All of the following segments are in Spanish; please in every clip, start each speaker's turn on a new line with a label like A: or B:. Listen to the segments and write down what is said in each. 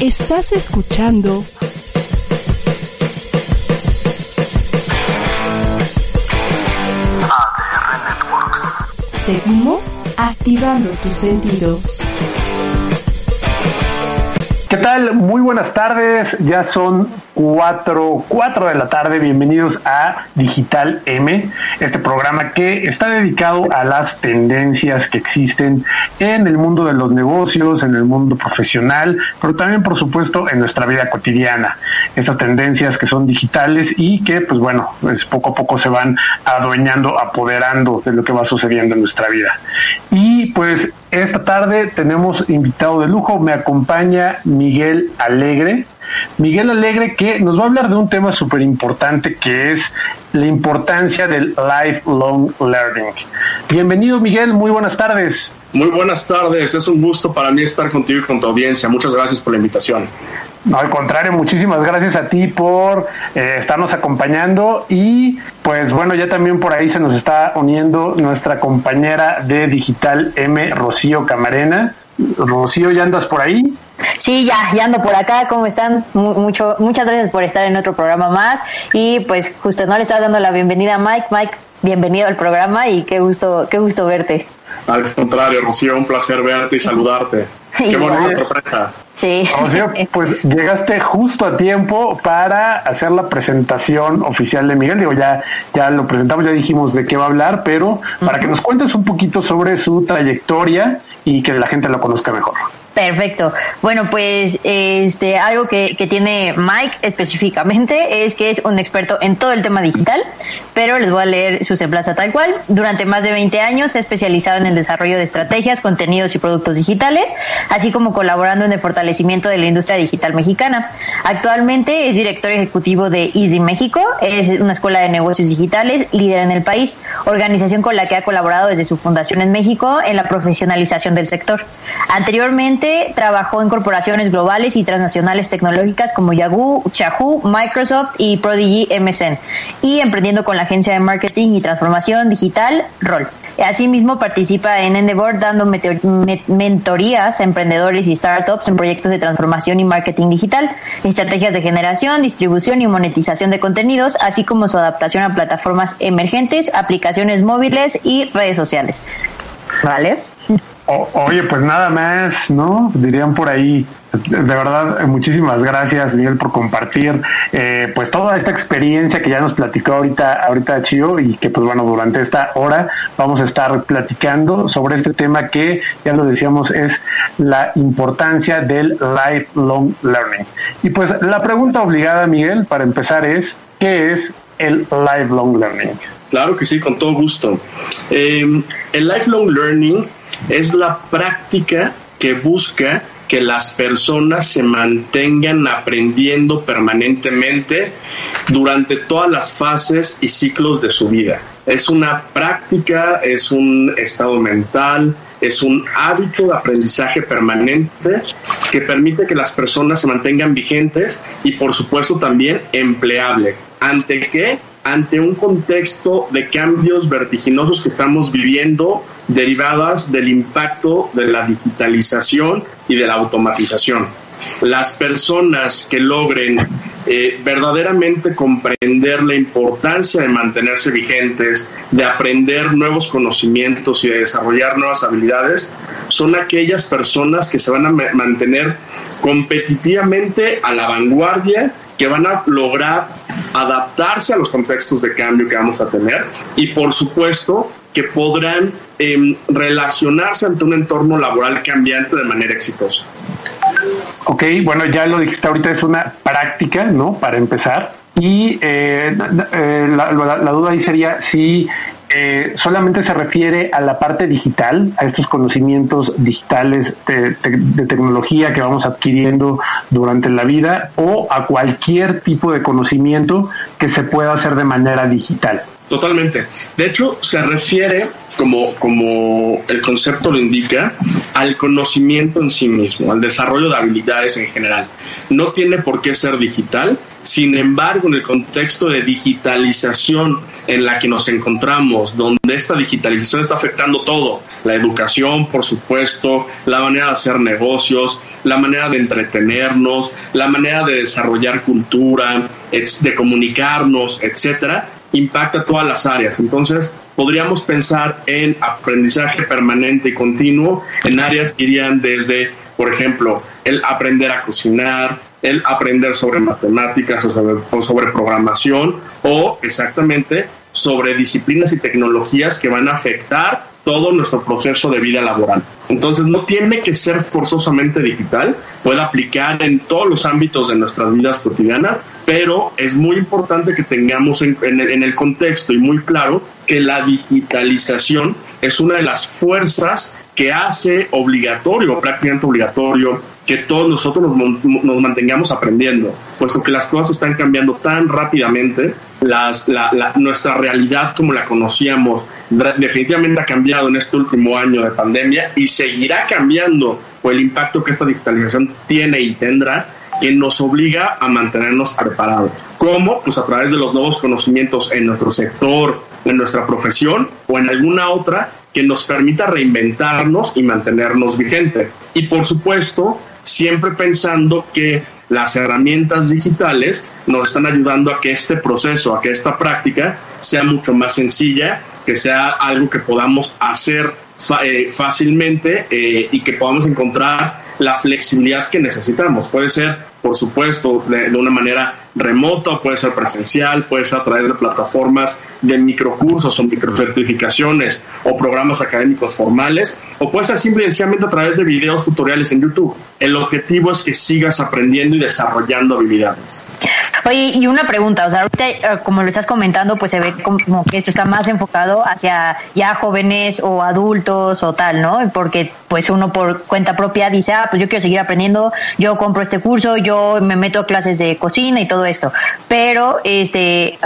A: Estás escuchando ADR Networks. Seguimos activando tus sentidos.
B: ¿Qué tal? Muy buenas tardes. Ya son cuatro, cuatro de la tarde. Bienvenidos a Digital M, este programa que está dedicado a las tendencias que existen en el mundo de los negocios, en el mundo profesional, pero también, por supuesto, en nuestra vida cotidiana. Estas tendencias que son digitales y que, pues bueno, pues poco a poco se van adueñando, apoderando de lo que va sucediendo en nuestra vida. Y pues esta tarde tenemos invitado de lujo, me acompaña Miguel Alegre. Miguel Alegre que nos va a hablar de un tema súper importante que es la importancia del lifelong learning. Bienvenido Miguel, muy buenas tardes.
C: Muy buenas tardes, es un gusto para mí estar contigo y con tu audiencia. Muchas gracias por la invitación.
B: No, al contrario, muchísimas gracias a ti por eh, estarnos acompañando y pues bueno, ya también por ahí se nos está uniendo nuestra compañera de Digital M, Rocío Camarena. Rocío, ¿ya andas por ahí?
D: Sí, ya, ya ando por acá, ¿cómo están? Mucho, muchas gracias por estar en otro programa más y pues justo no le estás dando la bienvenida a Mike. Mike, bienvenido al programa y qué gusto, qué gusto verte.
C: Al contrario, Rocío, un placer verte y saludarte. Qué bonita sorpresa.
D: Sí.
B: Rocío, pues llegaste justo a tiempo para hacer la presentación oficial de Miguel. Digo, ya, ya lo presentamos, ya dijimos de qué va a hablar, pero para que nos cuentes un poquito sobre su trayectoria y que la gente lo conozca mejor.
D: Perfecto. Bueno, pues este algo que, que, tiene Mike específicamente es que es un experto en todo el tema digital, pero les voy a leer su semblanza tal cual. Durante más de 20 años se ha especializado en el desarrollo de estrategias, contenidos y productos digitales, así como colaborando en el fortalecimiento de la industria digital mexicana. Actualmente es director ejecutivo de Easy México, es una escuela de negocios digitales líder en el país, organización con la que ha colaborado desde su fundación en México en la profesionalización del sector. Anteriormente trabajó en corporaciones globales y transnacionales tecnológicas como Yahoo, Yahoo, Microsoft y Prodigy MSN y emprendiendo con la agencia de marketing y transformación digital Roll. Asimismo participa en Endeavor dando mentorías a emprendedores y startups en proyectos de transformación y marketing digital, estrategias de generación, distribución y monetización de contenidos, así como su adaptación a plataformas emergentes, aplicaciones móviles y redes sociales. ¿Vale?
B: Oye, pues nada más, ¿no? Dirían por ahí. De verdad, muchísimas gracias, Miguel, por compartir eh, pues toda esta experiencia que ya nos platicó ahorita, ahorita Chio, y que pues bueno, durante esta hora vamos a estar platicando sobre este tema que ya lo decíamos es la importancia del lifelong learning. Y pues la pregunta obligada, Miguel, para empezar es, ¿qué es el lifelong learning?
C: Claro que sí, con todo gusto. Eh, el lifelong learning es la práctica que busca que las personas se mantengan aprendiendo permanentemente durante todas las fases y ciclos de su vida. Es una práctica, es un estado mental, es un hábito de aprendizaje permanente que permite que las personas se mantengan vigentes y por supuesto también empleables. ¿Ante qué? Ante un contexto de cambios vertiginosos que estamos viviendo derivadas del impacto de la digitalización y de la automatización. Las personas que logren eh, verdaderamente comprender la importancia de mantenerse vigentes, de aprender nuevos conocimientos y de desarrollar nuevas habilidades, son aquellas personas que se van a mantener competitivamente a la vanguardia que van a lograr adaptarse a los contextos de cambio que vamos a tener y por supuesto que podrán em, relacionarse ante un entorno laboral cambiante de manera exitosa.
B: Ok, bueno, ya lo dijiste ahorita, es una práctica, ¿no? Para empezar. Y eh, eh, la, la, duda ahí sería si eh, solamente se refiere a la parte digital, a estos conocimientos digitales de, tecnología que vamos adquiriendo durante la vida o a cualquier tipo de conocimiento que se pueda hacer de manera digital.
C: Totalmente. De hecho, se refiere, como, como el concepto lo indica, al conocimiento en sí mismo, al desarrollo de habilidades en general. No tiene por qué ser digital, sin embargo, en el contexto de digitalización en la que nos encontramos, donde esta digitalización está afectando todo, la educación, por supuesto, la manera de hacer negocios, la manera de entretenernos, la manera de desarrollar cultura, de comunicarnos, etcétera, impacta todas las áreas. Entonces, podríamos pensar en aprendizaje permanente y continuo en áreas que irían desde, por ejemplo, el aprender a cocinar, el aprender sobre matemáticas o sobre, programación o exactamente sobre disciplinas y tecnologías que van a afectar todo nuestro proceso de vida laboral. Entonces no tiene que ser forzosamente digital, puede aplicar en todos los ámbitos de nuestras vidas cotidianas, pero es muy importante que tengamos en, en, el contexto y muy claro que la digitalización es una de las fuerzas que hace obligatorio, prácticamente obligatorio, que todos nosotros nos, nos, mantengamos aprendiendo, puesto que las cosas están cambiando tan rápidamente, las, la, la, nuestra realidad como la conocíamos definitivamente ha cambiado en este último año de pandemia y seguirá cambiando por el impacto que esta digitalización tiene y tendrá que nos obliga a mantenernos preparados. ¿Cómo? Pues a través de los nuevos conocimientos en nuestro sector, en nuestra profesión o en alguna otra que nos permita reinventarnos y mantenernos vigentes. Y por supuesto, siempre pensando que las herramientas digitales nos están ayudando a que este proceso, a que esta práctica sea mucho más sencilla, que sea algo que podamos hacer eh, fácilmente eh, y que podamos encontrar la flexibilidad que necesitamos. Puede ser, por supuesto, de, una manera remota, puede ser presencial, puede ser a través de plataformas de microcursos o microcertificaciones o programas académicos formales, o puede ser simplemente a través de videos tutoriales en YouTube. El objetivo es que sigas aprendiendo y desarrollando habilidades.
D: Oye, y una pregunta, o sea, ahorita eh, como lo estás comentando, pues se ve como que esto está más enfocado hacia ya jóvenes o adultos o tal, ¿no? Porque pues uno por cuenta propia dice, ah, pues yo quiero seguir aprendiendo, yo compro este curso, yo me meto a clases de cocina y todo esto. Pero, este,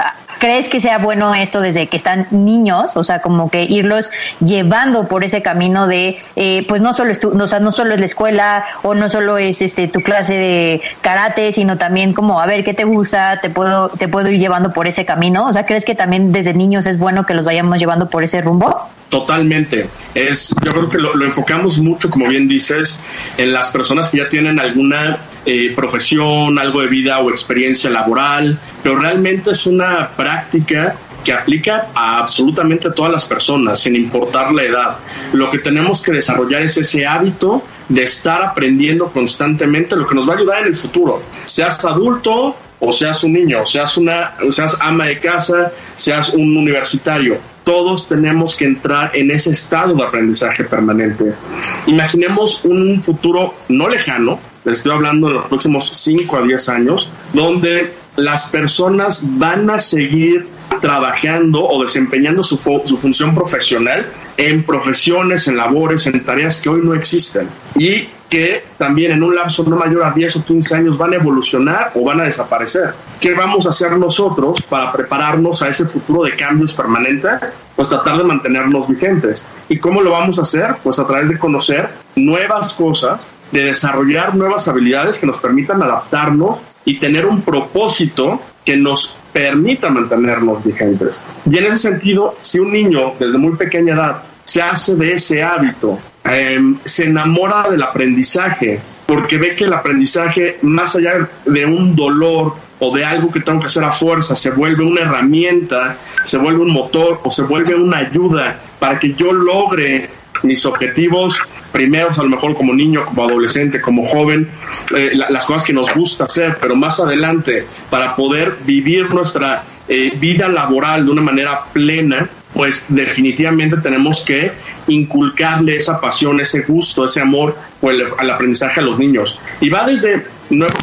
D: ¿crees que sea bueno esto desde que están niños? O sea, como que irlos llevando por ese camino de, eh, pues no solo, o sea, no solo es la escuela o no solo es este tu clase de karate, sino también como, a ver, ¿qué te gusta? ¿Te puedo, te puedo ir llevando por ese camino? O sea, ¿crees que también desde niños es bueno que los vayamos llevando por ese rumbo?
C: Totalmente. Es, yo creo que lo, lo, enfocamos mucho, como bien dices, en las personas que ya tienen alguna eh, profesión, algo de vida o experiencia laboral, pero realmente es una práctica que aplica a absolutamente todas las personas, sin importar la edad. Lo que tenemos que desarrollar es ese hábito de estar aprendiendo constantemente, lo que nos va a ayudar en el futuro. Seas adulto o seas un niño, seas una, seas ama de casa, seas un universitario todos tenemos que entrar en ese estado de aprendizaje permanente. Imaginemos un futuro no lejano, les estoy hablando de los próximos 5 a 10 años, donde las personas van a seguir trabajando o desempeñando su, su, función profesional en profesiones, en labores, en tareas que hoy no existen y que también en un lapso no mayor a 10 o 15 años van a evolucionar o van a desaparecer. ¿Qué vamos a hacer nosotros para prepararnos a ese futuro de cambios permanentes? Pues tratar de mantenernos vigentes. ¿Y cómo lo vamos a hacer? Pues a través de conocer nuevas cosas, de desarrollar nuevas habilidades que nos permitan adaptarnos y tener un propósito que nos permita mantenernos vigentes. Y en ese sentido, si un niño desde muy pequeña edad se hace de ese hábito, eh, se enamora del aprendizaje, porque ve que el aprendizaje, más allá de un dolor o de algo que tengo que hacer a fuerza, se vuelve una herramienta, se vuelve un motor o se vuelve una ayuda para que yo logre mis objetivos primeros, a lo mejor como niño, como adolescente, como joven, eh, la, las cosas que nos gusta hacer, pero más adelante, para poder vivir nuestra eh, vida laboral de una manera plena, pues definitivamente tenemos que inculcarle esa pasión, ese gusto, ese amor al aprendizaje a los niños. Y va desde,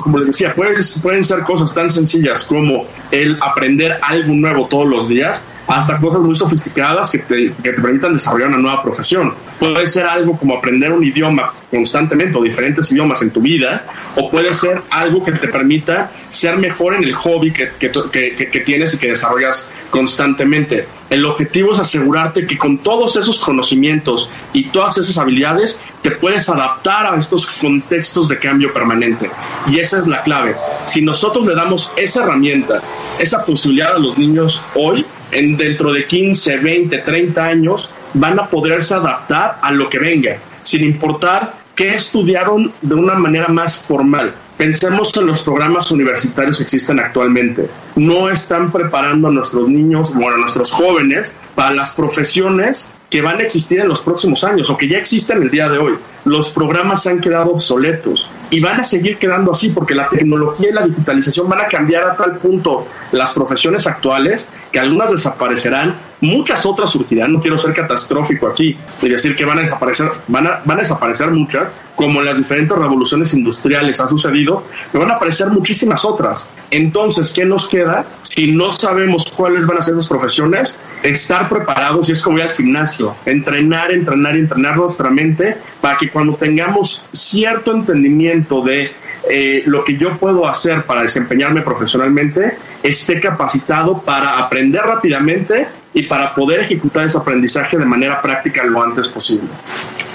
C: como les decía, pueden, pueden ser cosas tan sencillas como el aprender algo nuevo todos los días, hasta cosas muy sofisticadas que te, que te permitan desarrollar una nueva profesión. Puede ser algo como aprender un idioma constantemente o diferentes idiomas en tu vida, o puede ser algo que te permita ser mejor en el hobby que, que, que, que, tienes y que desarrollas constantemente. El objetivo es asegurarte que con todos esos conocimientos y todas esas habilidades te puedes adaptar a estos contextos de cambio permanente. Y esa es la clave. Si nosotros le damos esa herramienta, esa posibilidad a los niños hoy, en dentro de 15, 20, 30 años, van a poderse adaptar a lo que venga, sin importar qué estudiaron de una manera más formal. Pensemos en los programas universitarios que existen actualmente. No están preparando a nuestros niños, bueno, a nuestros jóvenes para las profesiones que van a existir en los próximos años o que ya existen el día de hoy. Los programas han quedado obsoletos y van a seguir quedando así porque la tecnología y la digitalización van a cambiar a tal punto las profesiones actuales que algunas desaparecerán, muchas otras surgirán. No quiero ser catastrófico aquí y decir que van a desaparecer, van a, van a desaparecer muchas, como en las diferentes revoluciones industriales ha sucedido, pero van a aparecer muchísimas otras. Entonces, ¿qué nos queda si no sabemos cuáles van a ser esas profesiones? Estar preparados y es como ir al gimnasio, entrenar, entrenar entrenar nuestra mente para que cuando tengamos cierto entendimiento de eh, lo que yo puedo hacer para desempeñarme profesionalmente, esté capacitado para aprender rápidamente y para poder ejecutar ese aprendizaje de manera práctica lo antes posible.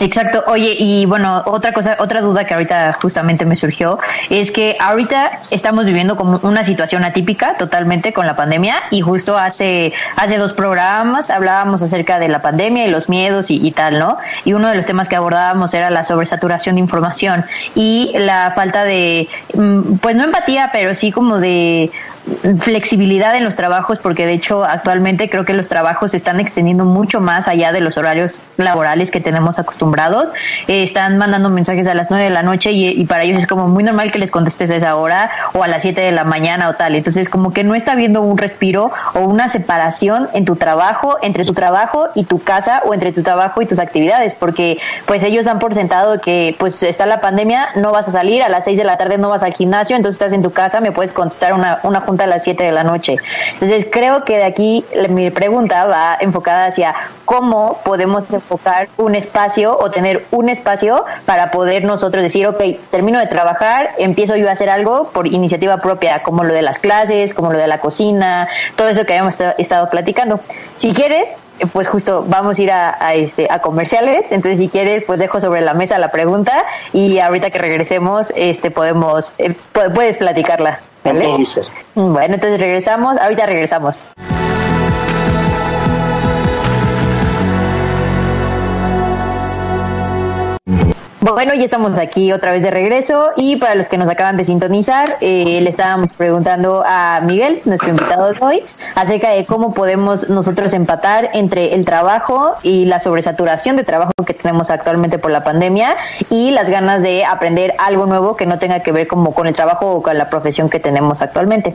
D: Exacto. Oye, y bueno, otra cosa, otra duda que ahorita justamente me surgió es que ahorita estamos viviendo como una situación atípica totalmente con la pandemia y justo hace hace dos programas hablábamos acerca de la pandemia y los miedos y, y tal, ¿no? Y uno de los temas que abordábamos era la sobresaturación de información y la falta de, mm, pues no empatía, pero sí como de flexibilidad en los trabajos, porque de hecho actualmente creo que los trabajos se están extendiendo mucho más allá de los horarios laborales que tenemos acostumbrados. Eh, están mandando mensajes a las 9 de la noche y, para ellos es como muy normal que les contestes a esa hora o a las 7 de la mañana o tal. Entonces como que no está habiendo un respiro o una separación en tu trabajo, entre tu trabajo y tu casa o entre tu trabajo y tus actividades, porque pues ellos dan por sentado que pues está la pandemia, no vas a salir, a las 6 de la tarde no vas al gimnasio, entonces estás en tu casa, me puedes contestar una, una junta a las 7 de la noche. Entonces creo que de aquí mi pregunta va enfocada hacia cómo podemos enfocar un espacio o tener un espacio para poder nosotros decir, ok, termino de trabajar, empiezo yo a hacer algo por iniciativa propia, como lo de las clases, como lo de la cocina, todo eso que habíamos estado platicando. Si quieres, pues justo vamos a ir este a comerciales entonces si quieres pues dejo sobre la mesa la pregunta y ahorita que regresemos este podemos eh, puedes platicarla ¿vale? bueno entonces regresamos. Ahorita regresamos Bueno, ya estamos aquí otra vez de regreso y para los que nos acaban de sintonizar, eh, le estábamos preguntando a Miguel, nuestro invitado de hoy, acerca de cómo podemos nosotros empatar entre el trabajo y la sobresaturación de trabajo que tenemos actualmente por la pandemia y las ganas de aprender algo nuevo que no tenga que ver como con el trabajo o con la profesión que tenemos actualmente.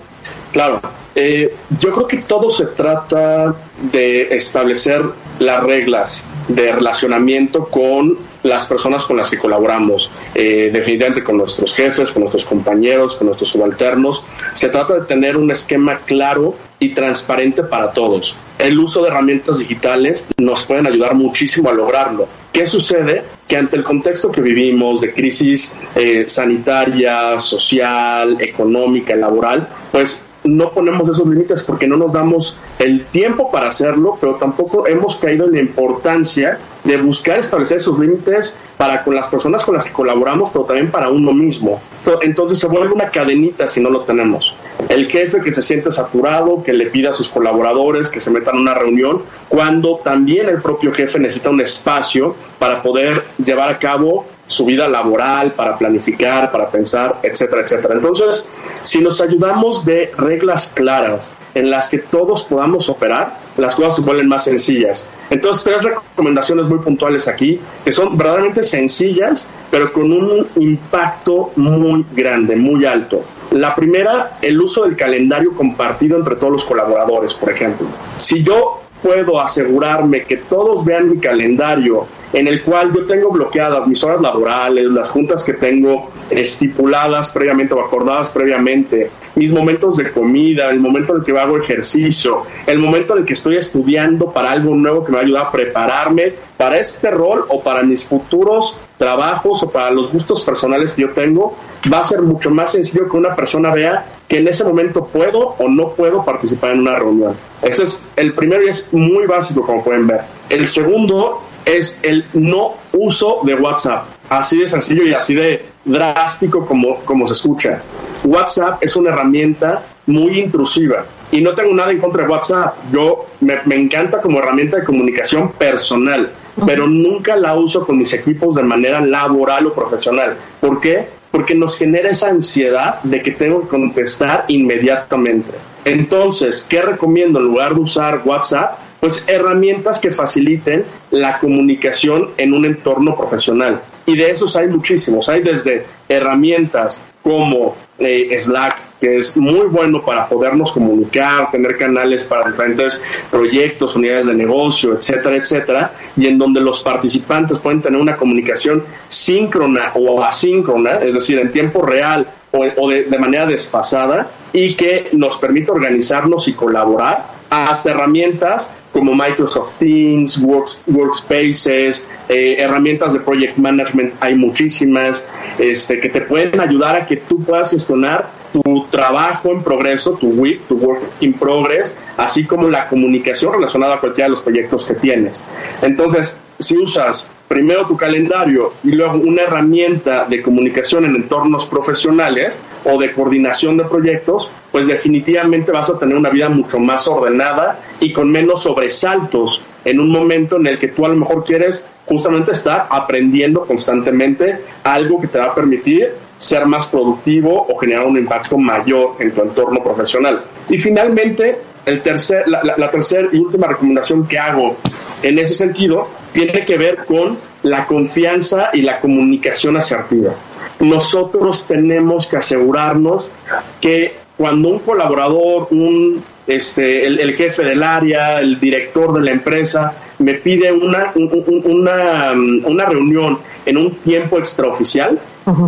C: Claro, eh, yo creo que todo se trata de establecer las reglas de relacionamiento con las personas con las que colaboramos, eh, definitivamente con nuestros jefes, con nuestros compañeros, con nuestros subalternos. Se trata de tener un esquema claro y transparente para todos. El uso de herramientas digitales nos pueden ayudar muchísimo a lograrlo. ¿Qué sucede? Que ante el contexto que vivimos de crisis eh, sanitaria, social, económica, laboral, pues no ponemos esos límites porque no nos damos el tiempo para hacerlo, pero tampoco hemos caído en la importancia de buscar establecer esos límites para con las personas con las que colaboramos, pero también para uno mismo. Entonces se vuelve una cadenita si no lo tenemos. El jefe que se siente saturado, que le pida a sus colaboradores que se metan en una reunión, cuando también el propio jefe necesita un espacio para poder llevar a cabo su vida laboral, para planificar, para pensar, etcétera, etcétera. Entonces, si nos ayudamos de reglas claras en las que todos podamos operar, las cosas se vuelven más sencillas. Entonces, tres recomendaciones muy puntuales aquí, que son verdaderamente sencillas, pero con un impacto muy grande, muy alto. La primera, el uso del calendario compartido entre todos los colaboradores, por ejemplo. Si yo puedo asegurarme que todos vean mi calendario en el cual yo tengo bloqueadas mis horas laborales, las juntas que tengo estipuladas previamente o acordadas previamente, mis momentos de comida, el momento en el que hago ejercicio, el momento en el que estoy estudiando para algo nuevo que me ayuda a prepararme para este rol o para mis futuros trabajos o para los gustos personales que yo tengo, va a ser mucho más sencillo que una persona vea que en ese momento puedo o no puedo participar en una reunión. Ese es el primero y es muy básico, como pueden ver. El segundo es el no uso de WhatsApp. Así de sencillo y así de drástico como, como se escucha. WhatsApp es una herramienta muy intrusiva y no tengo nada en contra de WhatsApp. Yo me, me encanta como herramienta de comunicación personal, pero nunca la uso con mis equipos de manera laboral o profesional. ¿Por qué? Porque nos genera esa ansiedad de que tengo que contestar inmediatamente. Entonces, ¿qué recomiendo en lugar de usar WhatsApp? Pues herramientas que faciliten la comunicación en un entorno profesional. Y de esos hay muchísimos. Hay desde herramientas como eh, Slack, que es muy bueno para podernos comunicar, tener canales para diferentes proyectos, unidades de negocio, etcétera, etcétera, y en donde los participantes pueden tener una comunicación síncrona o asíncrona, es decir, en tiempo real o, de, manera desfasada, y que nos permite organizarnos y colaborar hasta herramientas como Microsoft Teams, Workspaces, eh, herramientas de Project Management, hay muchísimas, este, que te pueden ayudar a que tú puedas gestionar tu trabajo en progreso, tu WIP, tu Work in Progress, así como la comunicación relacionada a cualquiera de los proyectos que tienes. Entonces, si usas primero tu calendario y luego una herramienta de comunicación en entornos profesionales o de coordinación de proyectos, pues definitivamente vas a tener una vida mucho más ordenada y con menos sobresaltos en un momento en el que tú a lo mejor quieres justamente estar aprendiendo constantemente algo que te va a permitir ser más productivo o generar un impacto mayor en tu entorno profesional. Y finalmente, el tercer, la, la tercera y última recomendación que hago en ese sentido tiene que ver con la confianza y la comunicación asertiva. Nosotros tenemos que asegurarnos que cuando un colaborador, un, este, el, jefe del área, el director de la empresa, me pide una, una, una reunión en un tiempo extraoficial,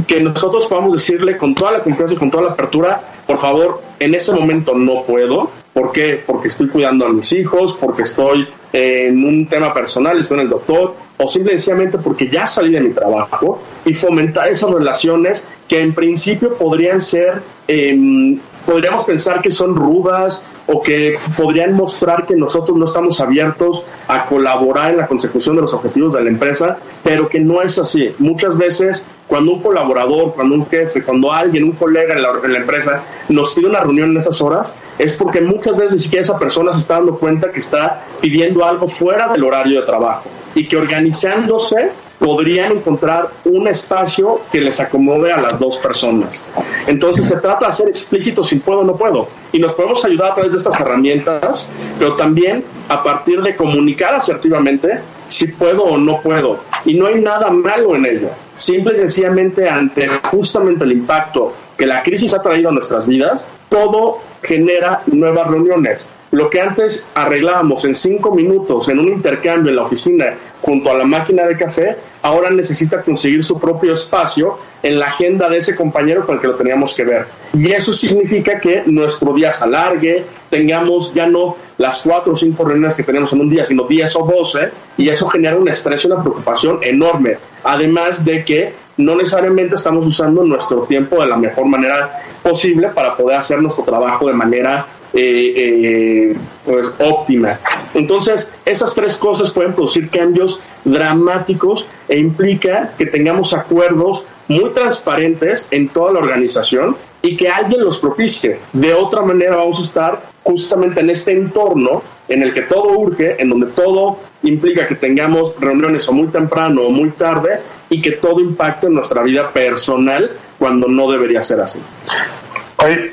C: que nosotros podamos decirle con toda la confianza y con toda la apertura, por favor, en ese momento no puedo. ¿Por qué? Porque estoy cuidando a mis hijos, porque estoy en un tema personal, estoy en el doctor, o simplemente porque ya salí de mi trabajo y fomentar esas relaciones que en principio podrían ser eh, podríamos pensar que son rudas o que podrían mostrar que nosotros no estamos abiertos a colaborar en la consecución de los objetivos de la empresa, pero que no es así. Muchas veces cuando un colaborador, cuando un jefe, cuando alguien, un colega en la, en la empresa nos pide una reunión en esas horas, es porque muchas veces ni siquiera esa persona se está dando cuenta que está pidiendo algo fuera del horario de trabajo y que organizándose podrían encontrar un espacio que les acomode a las dos personas. Entonces se trata de ser explícito si puedo o no puedo. Y nos podemos ayudar a través de estas herramientas, pero también a partir de comunicar asertivamente si puedo o no puedo. Y no hay nada malo en ello. Simple y sencillamente ante justamente el impacto que la crisis ha traído a nuestras vidas, todo genera nuevas reuniones. Lo que antes arreglábamos en cinco minutos en un intercambio en la oficina junto a la máquina de café, ahora necesita conseguir su propio espacio en la agenda de ese compañero con el que lo teníamos que ver. Y eso significa que nuestro día se alargue, tengamos ya no las cuatro o cinco reuniones que tenemos en un día, sino diez o doce, y eso genera un estrés y una preocupación enorme. Además de que no necesariamente estamos usando nuestro tiempo de la mejor manera posible para poder hacer nuestro trabajo de manera eh, eh, pues, óptima. Entonces, esas tres cosas pueden producir cambios dramáticos e implica que tengamos acuerdos muy transparentes en toda la organización y que alguien los propicie. De otra manera vamos a estar justamente en este entorno en el que todo urge, en donde todo implica que tengamos reuniones o muy temprano o muy tarde y que todo impacte en nuestra vida personal cuando no debería ser así.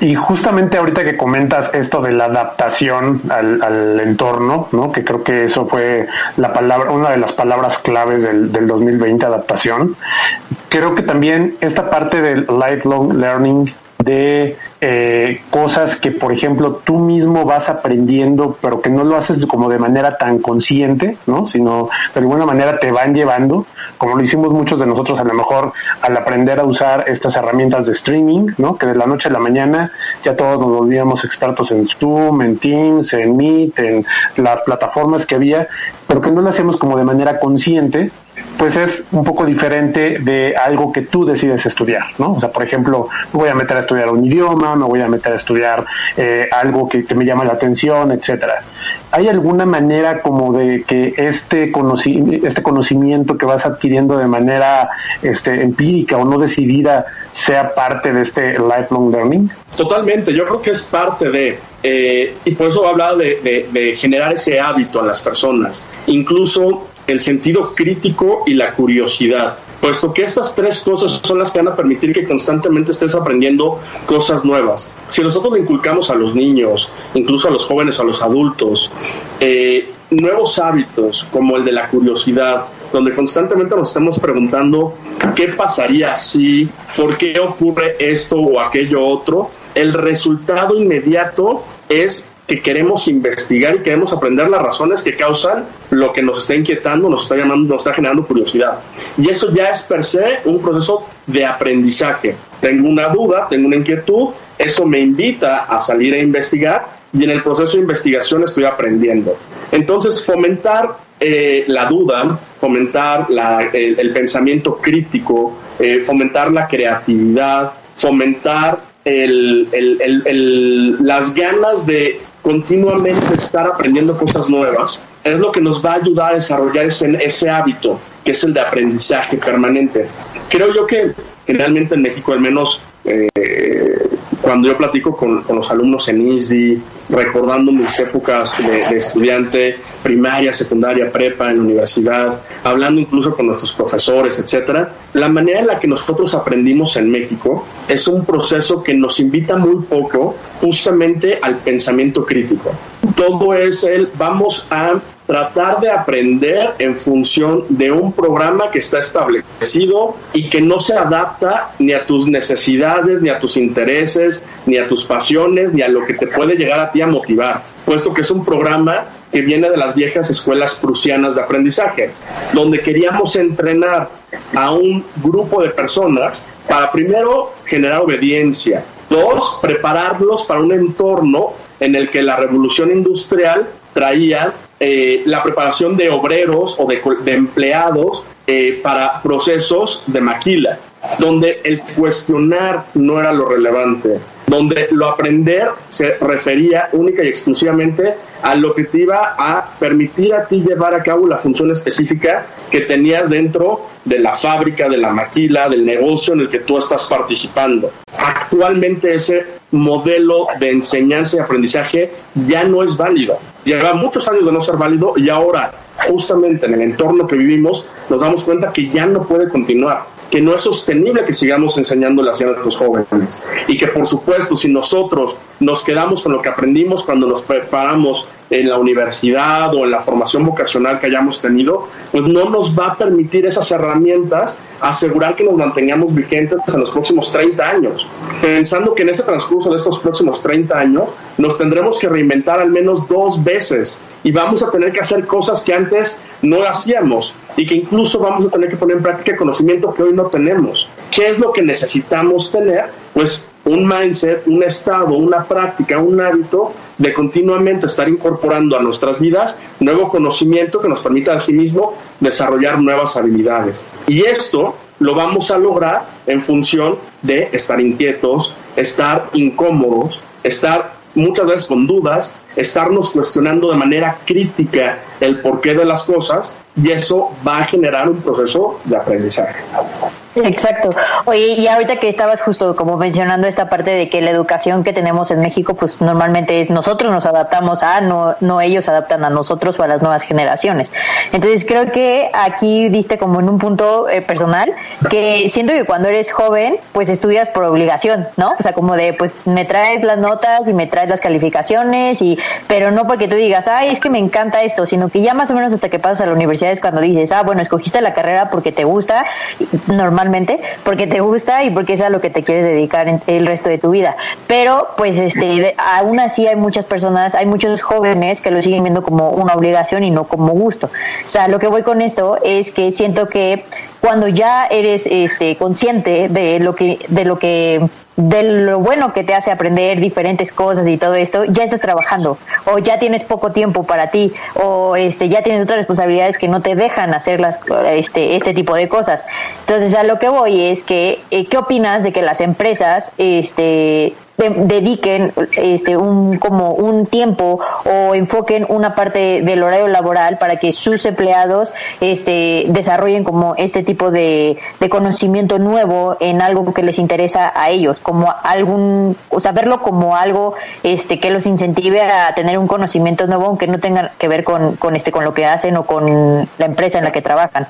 B: Y justamente ahorita que comentas esto de la adaptación al, entorno, ¿no? que creo que eso fue la palabra, una de las palabras claves del, del 2020, adaptación, creo que también esta parte del lifelong learning de eh, cosas que, por ejemplo, tú mismo vas aprendiendo, pero que no lo haces como de manera tan consciente, ¿no? Sino de alguna manera te van llevando, como lo hicimos muchos de nosotros a lo mejor al aprender a usar estas herramientas de streaming, ¿no? Que de la noche a la mañana ya todos nos volvíamos expertos en Zoom, en Teams, en Meet, en las plataformas que había, pero que no lo hacemos como de manera consciente pues es un poco diferente de algo que tú decides estudiar, ¿no? O sea, por ejemplo, me voy a meter a estudiar un idioma, me voy a meter a estudiar eh, algo que, me llama la atención, etcétera. ¿Hay alguna manera como de que este, conoci este conocimiento que vas adquiriendo de manera este, empírica o no decidida sea parte de este lifelong learning?
C: Totalmente, yo creo que es parte de, eh, y por eso he hablado de, de generar ese hábito a las personas. Incluso el sentido crítico y la curiosidad, puesto que estas tres cosas son las que van a permitir que constantemente estés aprendiendo cosas nuevas. Si nosotros le inculcamos a los niños, incluso a los jóvenes, a los adultos, eh, nuevos hábitos como el de la curiosidad, donde constantemente nos estamos preguntando qué pasaría si, por qué ocurre esto o aquello otro, el resultado inmediato es que queremos investigar y queremos aprender las razones que causan lo que nos está inquietando, nos está llamando, nos está generando curiosidad. Y eso ya es per se un proceso de aprendizaje. Tengo una duda, tengo una inquietud, eso me invita a salir a investigar y en el proceso de investigación estoy aprendiendo. Entonces, fomentar eh, la duda, fomentar el, pensamiento crítico, eh, fomentar la creatividad, fomentar las ganas de continuamente estar aprendiendo cosas nuevas, es lo que nos va a ayudar a desarrollar ese, ese hábito, que es el de aprendizaje permanente. Creo yo que generalmente en México al menos eh, cuando yo platico con, los alumnos en ISDI, recordando mis épocas de, estudiante, primaria, secundaria, prepa, en la universidad, hablando incluso con nuestros profesores, etcétera, la manera en la que nosotros aprendimos en México es un proceso que nos invita muy poco justamente al pensamiento crítico. Todo es el vamos a tratar de aprender en función de un programa que está establecido y que no se adapta ni a tus necesidades, ni a tus intereses, ni a tus pasiones, ni a lo que te puede llegar a ti a motivar, puesto que es un programa que viene de las viejas escuelas prusianas de aprendizaje, donde queríamos entrenar a un grupo de personas para primero generar obediencia, dos, prepararlos para un entorno en el que la revolución industrial traía eh, la preparación de obreros o de, empleados eh, para procesos de maquila, donde el cuestionar no era lo relevante, donde lo aprender se refería única y exclusivamente a lo que te iba a permitir a ti llevar a cabo la función específica que tenías dentro de la fábrica, de la maquila, del negocio en el que tú estás participando. Actualmente ese modelo de enseñanza y aprendizaje ya no es válido. Lleva muchos años de no ser válido y ahora, justamente en el entorno que vivimos, nos damos cuenta que ya no puede continuar que no es sostenible que sigamos enseñándole a nuestros jóvenes y que por supuesto si nosotros nos quedamos con lo que aprendimos cuando nos preparamos en la universidad o en la formación vocacional que hayamos tenido, pues no nos va a permitir esas herramientas asegurar que nos mantengamos vigentes en los próximos 30 años. Pensando que en ese transcurso de estos próximos 30 años nos tendremos que reinventar al menos dos veces y vamos a tener que hacer cosas que antes no hacíamos y que incluso vamos a tener que poner en práctica conocimiento que hoy no tenemos. ¿Qué es lo que necesitamos tener? Pues un mindset, un estado, una práctica, un hábito de continuamente estar incorporando a nuestras vidas nuevo conocimiento que nos permita a sí mismo desarrollar nuevas habilidades. Y esto lo vamos a lograr en función de estar inquietos, estar incómodos, estar muchas veces con dudas, estarnos cuestionando de manera crítica el porqué de las cosas y eso va a generar un proceso de aprendizaje.
D: Exacto. Oye, y ahorita que estabas justo como mencionando esta parte de que la educación que tenemos en México, pues normalmente es nosotros nos adaptamos a, no, no ellos adaptan a nosotros o a las nuevas generaciones. Entonces creo que aquí diste como en un punto eh, personal que siento que cuando eres joven, pues estudias por obligación, ¿no? O sea, como de, pues me traes las notas y me traes las calificaciones y, pero no porque tú digas, ay, es que me encanta esto, sino que ya más o menos hasta que pasas a la universidad es cuando dices, ah, bueno, escogiste la carrera porque te gusta, normalmente porque te gusta y porque es a lo que te quieres dedicar el resto de tu vida. Pero, pues, este, aún así hay muchas personas, hay muchos jóvenes que lo siguen viendo como una obligación y no como gusto. O sea, lo que voy con esto es que siento que cuando ya eres este, consciente de lo que, de lo que de lo bueno que te hace aprender diferentes cosas y todo esto, ya estás trabajando o ya tienes poco tiempo para ti o este ya tienes otras responsabilidades que no te dejan hacer las, este este tipo de cosas. Entonces, a lo que voy es que eh, ¿qué opinas de que las empresas este dediquen este un como un tiempo o enfoquen una parte del horario laboral para que sus empleados este desarrollen como este tipo de, de conocimiento nuevo en algo que les interesa a ellos como algún o sea verlo como algo este que los incentive a tener un conocimiento nuevo aunque no tenga que ver con, con este con lo que hacen o con la empresa en la que trabajan.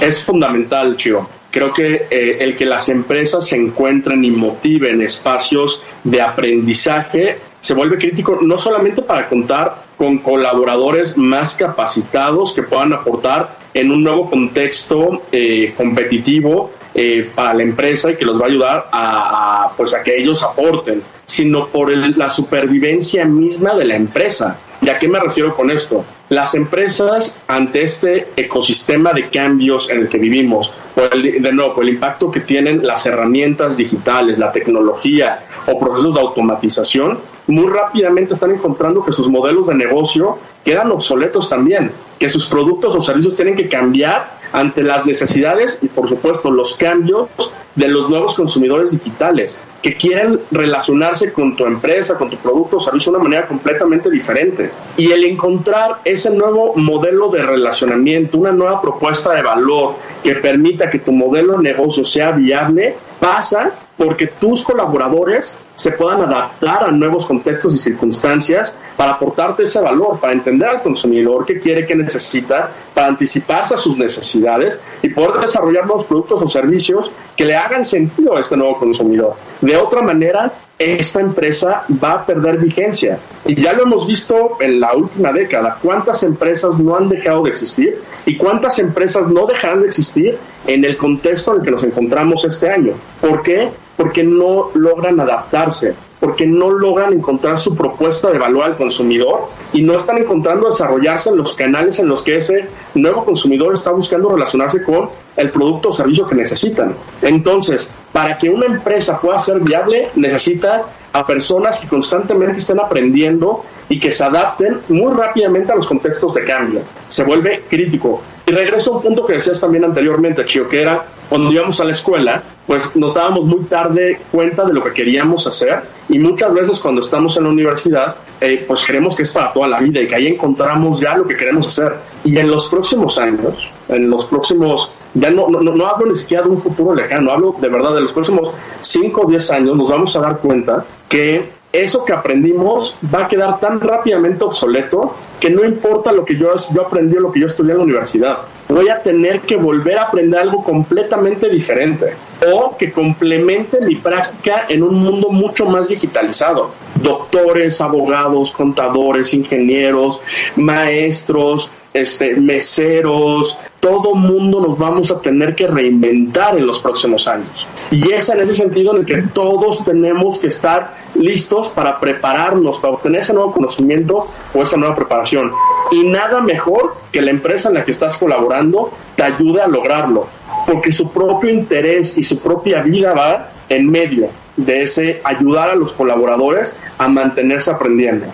C: Es fundamental Chio Creo que eh, el que las empresas se encuentren y motiven espacios de aprendizaje se vuelve crítico no solamente para contar con colaboradores más capacitados que puedan aportar en un nuevo contexto eh, competitivo eh, para la empresa y que los va a ayudar a, pues a que ellos aporten, sino por la supervivencia misma de la empresa. ¿Y a qué me refiero con esto? Las empresas, ante este ecosistema de cambios en el que vivimos, de nuevo, por el impacto que tienen las herramientas digitales, la tecnología o procesos de automatización, muy rápidamente están encontrando que sus modelos de negocio quedan obsoletos también, que sus productos o servicios tienen que cambiar ante las necesidades y, por supuesto, los cambios de los nuevos consumidores digitales que quieren relacionarse con tu empresa, con tu producto o servicio de una manera completamente diferente. Y el encontrar ese nuevo modelo de relacionamiento, una nueva propuesta de valor que permita que tu modelo de negocio sea viable, pasa porque tus colaboradores se puedan adaptar a nuevos contextos y circunstancias para aportarte ese valor, para entender al consumidor qué quiere, qué necesita, para anticiparse a sus necesidades y poder desarrollar nuevos productos o servicios que le hagan sentido a este nuevo consumidor. De otra manera, esta empresa va a perder vigencia. Y ya lo hemos visto en la última década, cuántas empresas no han dejado de existir y cuántas empresas no dejarán de existir en el contexto en el que nos encontramos este año. ¿Por qué? Porque no logran adaptarse, porque no logran encontrar su propuesta de valor al consumidor y no están encontrando desarrollarse en los canales en los que ese nuevo consumidor está buscando relacionarse con el producto o servicio que necesitan. Entonces, para que una empresa pueda ser viable, necesita a personas que constantemente estén aprendiendo y que se adapten muy rápidamente a los contextos de cambio. Se vuelve crítico. Y regreso a un punto que decías también anteriormente, Chio, que era cuando íbamos a la escuela, pues nos dábamos muy tarde cuenta de lo que queríamos hacer y muchas veces cuando estamos en la universidad, eh, pues creemos que es para toda la vida y que ahí encontramos ya lo que queremos hacer. Y en los próximos años, en los próximos, ya no, no, no hablo ni siquiera de un futuro lejano, hablo de verdad de los próximos 5 o 10 años, nos vamos a dar cuenta que eso que aprendimos va a quedar tan rápidamente obsoleto que no importa lo que yo, yo aprendí o lo que yo estudié en la universidad. Voy a tener que volver a aprender algo completamente diferente o que complemente mi práctica en un mundo mucho más digitalizado. Doctores, abogados, contadores, ingenieros, maestros, este, meseros, todo mundo nos vamos a tener que reinventar en los próximos años. Y es en ese sentido en el que todos tenemos que estar listos para prepararnos, para obtener ese nuevo conocimiento o esa nueva preparación. Y nada mejor que la empresa en la que estás colaborando te ayude a lograrlo, porque su propio interés y su propia vida va en medio de ese ayudar a los colaboradores a mantenerse aprendiendo.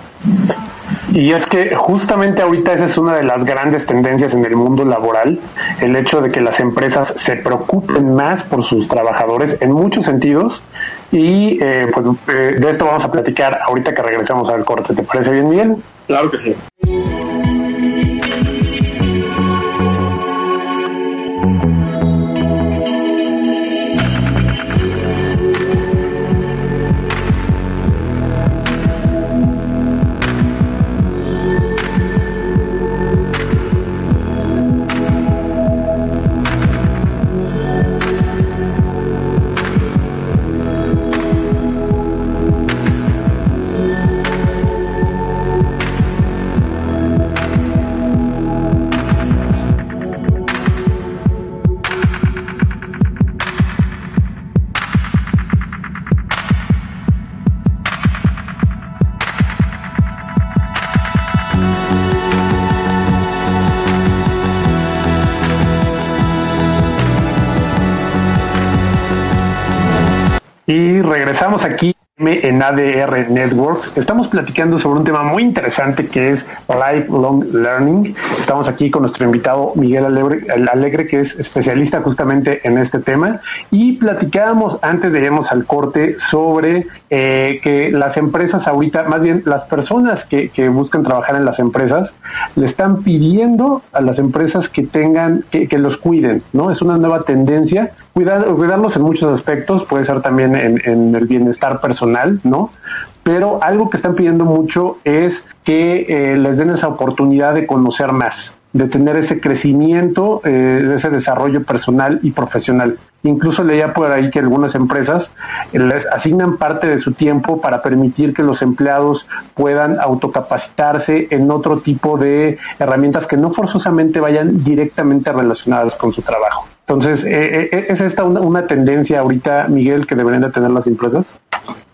B: Y es que justamente ahorita esa es una de las grandes tendencias en el mundo laboral, el hecho de que las empresas se preocupen más por sus trabajadores en muchos sentidos. Y eh, pues eh, de esto vamos a platicar ahorita que regresamos al corte. ¿Te parece bien, Miguel?
C: Claro que sí.
B: Regresamos aquí en ADR Networks. Estamos platicando sobre un tema muy interesante que es Lifelong Learning. Estamos aquí con nuestro invitado Miguel Alegre, que es especialista justamente en este tema. Y platicábamos antes de irnos al corte sobre eh, que las empresas ahorita, más bien las personas que, buscan trabajar en las empresas, le están pidiendo a las empresas que tengan, que los cuiden, ¿no? Es una nueva tendencia cuidar, cuidarnos en muchos aspectos, puede ser también en, el bienestar personal, ¿no? Pero algo que están pidiendo mucho es que eh, les den esa oportunidad de conocer más, de tener ese crecimiento, eh, ese desarrollo personal y profesional. Incluso leía por ahí que algunas empresas les asignan parte de su tiempo para permitir que los empleados puedan autocapacitarse en otro tipo de herramientas que no forzosamente vayan directamente relacionadas con su trabajo. Entonces, eh, eh, ¿es esta una, tendencia ahorita, Miguel, que deberían de tener las empresas?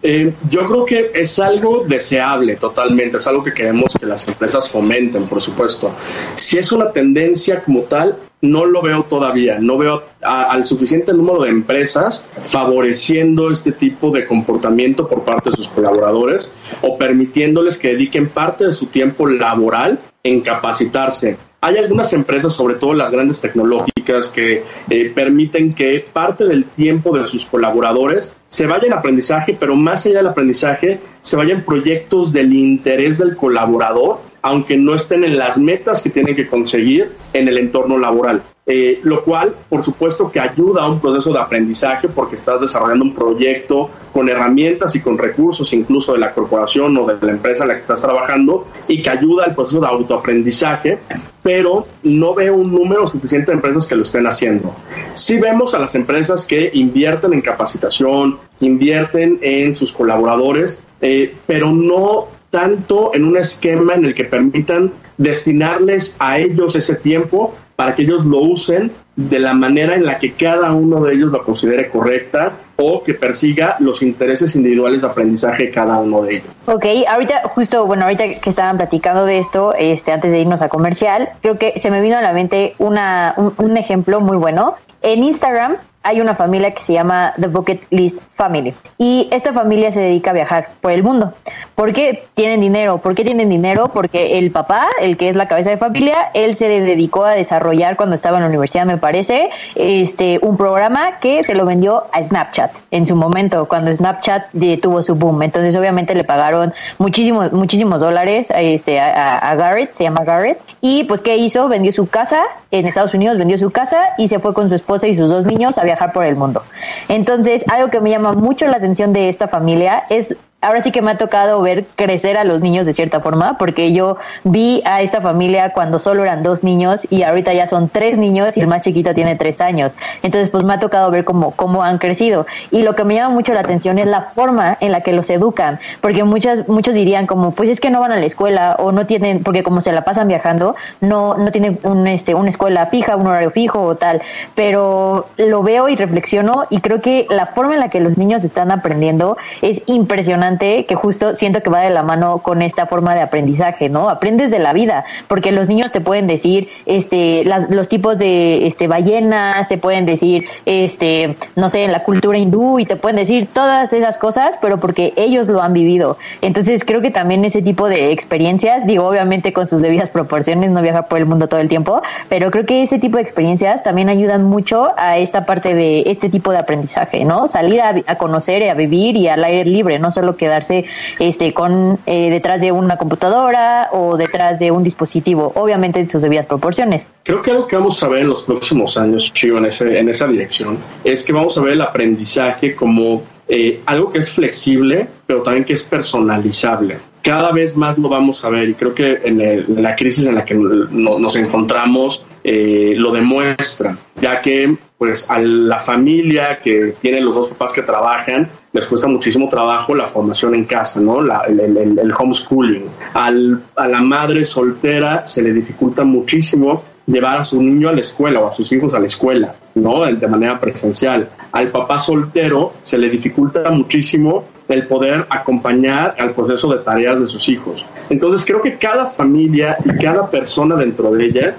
C: Eh, yo creo que es algo deseable totalmente, es algo que queremos que las empresas fomenten, por supuesto. Si es una tendencia como tal, no lo veo todavía, no veo al suficiente número de empresas favoreciendo este tipo de comportamiento por parte de sus colaboradores o permitiéndoles que dediquen parte de su tiempo laboral en capacitarse hay algunas empresas, sobre todo las grandes tecnológicas, que eh, permiten que parte del tiempo de sus colaboradores se vaya en aprendizaje, pero más allá del aprendizaje, se vayan proyectos del interés del colaborador, aunque no estén en las metas que tienen que conseguir en el entorno laboral. Eh, lo cual, por supuesto, que ayuda a un proceso de aprendizaje porque estás desarrollando un proyecto con herramientas y con recursos incluso de la corporación o de la empresa en la que estás trabajando y que ayuda al proceso de autoaprendizaje, pero no veo un número suficiente de empresas que lo estén haciendo. Sí vemos a las empresas que invierten en capacitación, invierten en sus colaboradores, eh, pero no tanto en un esquema en el que permitan destinarles a ellos ese tiempo para que ellos lo usen de la manera en la que cada uno de ellos lo considere correcta o que persiga los intereses individuales de aprendizaje de cada uno de ellos.
D: Ok, ahorita justo, bueno, ahorita que estaban platicando de esto, este, antes de irnos a comercial, creo que se me vino a la mente una, un ejemplo muy bueno. En Instagram hay una familia que se llama The Bucket List Family. Y esta familia se dedica a viajar por el mundo. ¿Por qué tienen dinero? ¿Por qué tienen dinero? Porque el papá, el que es la cabeza de familia, él se dedicó a desarrollar cuando estaba en la universidad, me parece, este un programa que se lo vendió a Snapchat en su momento, cuando Snapchat tuvo su boom. Entonces, obviamente, le pagaron muchísimos, muchísimos dólares este, a, Garrett, se llama Garrett. Y pues, ¿qué hizo? Vendió su casa en Estados Unidos, vendió su casa y se fue con su esposa y sus dos niños a viajar por el mundo. Entonces, algo que me llama mucho la atención de esta familia es ahora sí que me ha tocado ver crecer a los niños de cierta forma, porque yo vi a esta familia cuando solo eran dos niños y ahorita ya son tres niños y el más chiquito tiene tres años. Entonces, pues me ha tocado ver cómo, cómo han crecido. Y lo que me llama mucho la atención es la forma en la que los educan, porque muchas, muchos dirían como, pues es que no van a la escuela o no tienen, porque como se la pasan viajando, no, no tienen un, este, una escuela fija, un horario fijo o tal. Pero lo veo y reflexiono y creo que la forma en la que los niños están aprendiendo es impresionante que justo siento que va de la mano con esta forma de aprendizaje, ¿no? Aprendes de la vida, porque los niños te pueden decir este los tipos de este ballenas, te pueden decir este no sé, en la cultura hindú y te pueden decir todas esas cosas, pero porque ellos lo han vivido. Entonces, creo que también ese tipo de experiencias, digo, obviamente con sus debidas proporciones, no viajar por el mundo todo el tiempo, pero creo que ese tipo de experiencias también ayudan mucho a esta parte de este tipo de aprendizaje, ¿no? Salir a conocer y a vivir y al aire libre, no solo quedarse este, con, eh, detrás de una computadora o detrás de un dispositivo, obviamente en sus debidas proporciones.
C: Creo que algo que vamos a ver en los próximos años, Chivo, en, ese, en esa dirección, es que vamos a ver el aprendizaje como eh, algo que es flexible, pero también que es personalizable cada vez más lo vamos a ver y creo que en, la crisis en la que nos encontramos eh, lo demuestra, ya que pues a la familia que tiene los dos papás que trabajan les cuesta muchísimo trabajo la formación en casa, ¿no? el, homeschooling. Al, a la madre soltera se le dificulta muchísimo llevar a su niño a la escuela o a sus hijos a la escuela, ¿no? De manera presencial. Al papá soltero se le dificulta muchísimo el poder acompañar al proceso de tareas de sus hijos. Entonces creo que cada familia y cada persona dentro de ella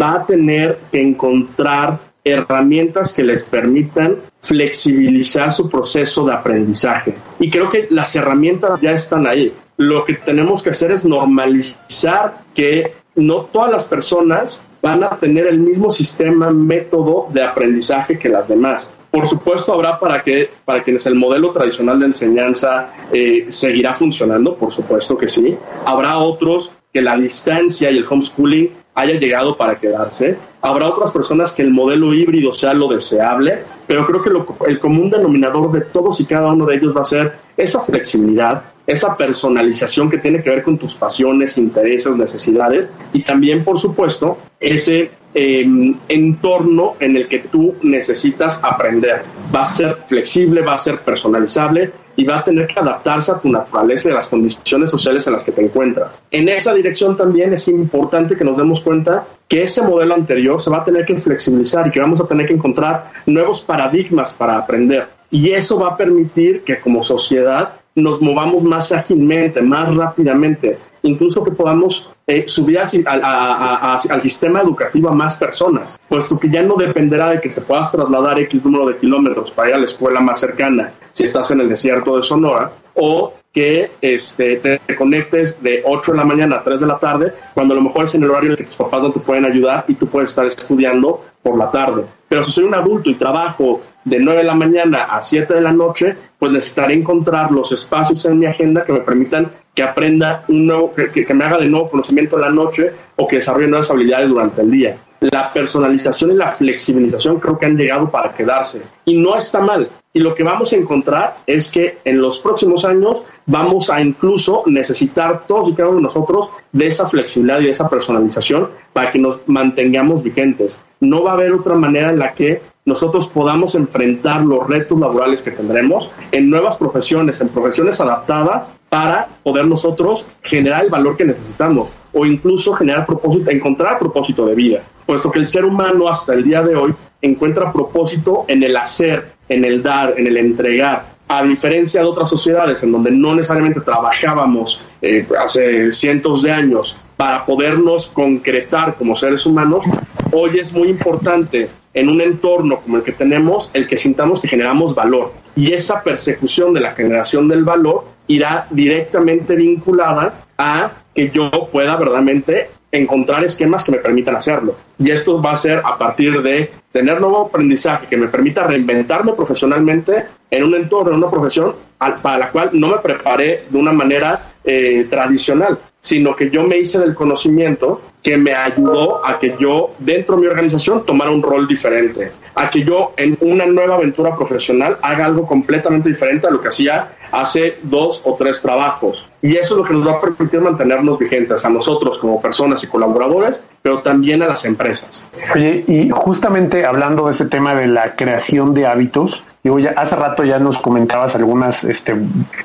C: va a tener que encontrar herramientas que les permitan flexibilizar su proceso de aprendizaje. Y creo que las herramientas ya están ahí. Lo que tenemos que hacer es normalizar que no todas las personas van a tener el mismo sistema, método de aprendizaje que las demás. Por supuesto, habrá para, que, para quienes el modelo tradicional de enseñanza eh, seguirá funcionando, por supuesto que sí. Habrá otros que la distancia y el homeschooling haya llegado para quedarse. Habrá otras personas que el modelo híbrido sea lo deseable, pero creo que el común denominador de todos y cada uno de ellos va a ser esa flexibilidad, esa personalización que tiene que ver con tus pasiones, intereses, necesidades y también, por supuesto, ese em, entorno en el que tú necesitas aprender. Va a ser flexible, va a ser personalizable y va a tener que adaptarse a tu naturaleza y a las condiciones sociales en las que te encuentras. En esa dirección también es importante que nos demos cuenta que ese modelo anterior se va a tener que flexibilizar y que vamos a tener que encontrar nuevos paradigmas para aprender. Y eso va a permitir que como sociedad nos movamos más ágilmente, más rápidamente, incluso que podamos eh, subir al, sistema educativo a más personas, puesto que ya no dependerá de que te puedas trasladar X número de kilómetros para ir a la escuela más cercana si estás en el desierto de Sonora, o que este, te conectes de 8 de la mañana a 3 de la tarde, cuando a lo mejor es en el horario en el que tus papás no te pueden ayudar y tú puedes estar estudiando por la tarde. Pero si soy un adulto y trabajo de 9 de la mañana a 7 de la noche, pues necesitaré encontrar los espacios en mi agenda que me permitan que aprenda un nuevo, que, me haga de nuevo conocimiento en la noche o que desarrolle nuevas habilidades durante el día. La personalización y la flexibilización creo que han llegado para quedarse y no está mal. Y lo que vamos a encontrar es que en los próximos años vamos a incluso necesitar todos y cada uno de nosotros de esa flexibilidad y de esa personalización para que nos mantengamos vigentes. No va a haber otra manera en la que nosotros podamos enfrentar los retos laborales que tendremos en nuevas profesiones, en profesiones adaptadas para poder nosotros generar el valor que necesitamos o incluso generar propósito, encontrar propósito de vida, puesto que el ser humano hasta el día de hoy encuentra propósito en el hacer, en el dar, en el entregar, a diferencia de otras sociedades en donde no necesariamente trabajábamos eh, hace cientos de años para podernos concretar como seres humanos, hoy es muy importante en un entorno como el que tenemos el que sintamos que generamos valor. Y esa persecución de la generación del valor irá directamente vinculada a que yo pueda verdaderamente encontrar esquemas que me permitan hacerlo. Y esto va a ser a partir de tener nuevo aprendizaje que me permita reinventarme profesionalmente en un entorno, en una profesión para la cual no me preparé de una manera eh, tradicional, sino que yo me hice del conocimiento que me ayudó a que yo dentro de mi organización tomara un rol diferente, a que yo en una nueva aventura profesional haga algo completamente diferente a lo que hacía hace dos o tres trabajos. Y eso es lo que nos va a permitir mantenernos vigentes a nosotros como personas y colaboradores, pero también a las empresas.
B: Oye, y justamente hablando de ese tema de la creación de hábitos, Digo, ya hace rato ya nos comentabas algunas este,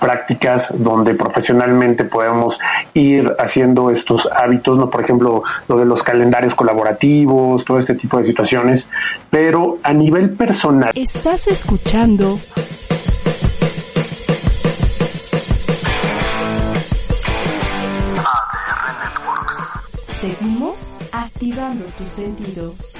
B: prácticas donde profesionalmente podemos ir haciendo estos hábitos, ¿no? Por ejemplo, lo de los calendarios colaborativos, todo este tipo de situaciones. Pero a nivel personal.
A: Estás escuchando Seguimos activando tus sentidos.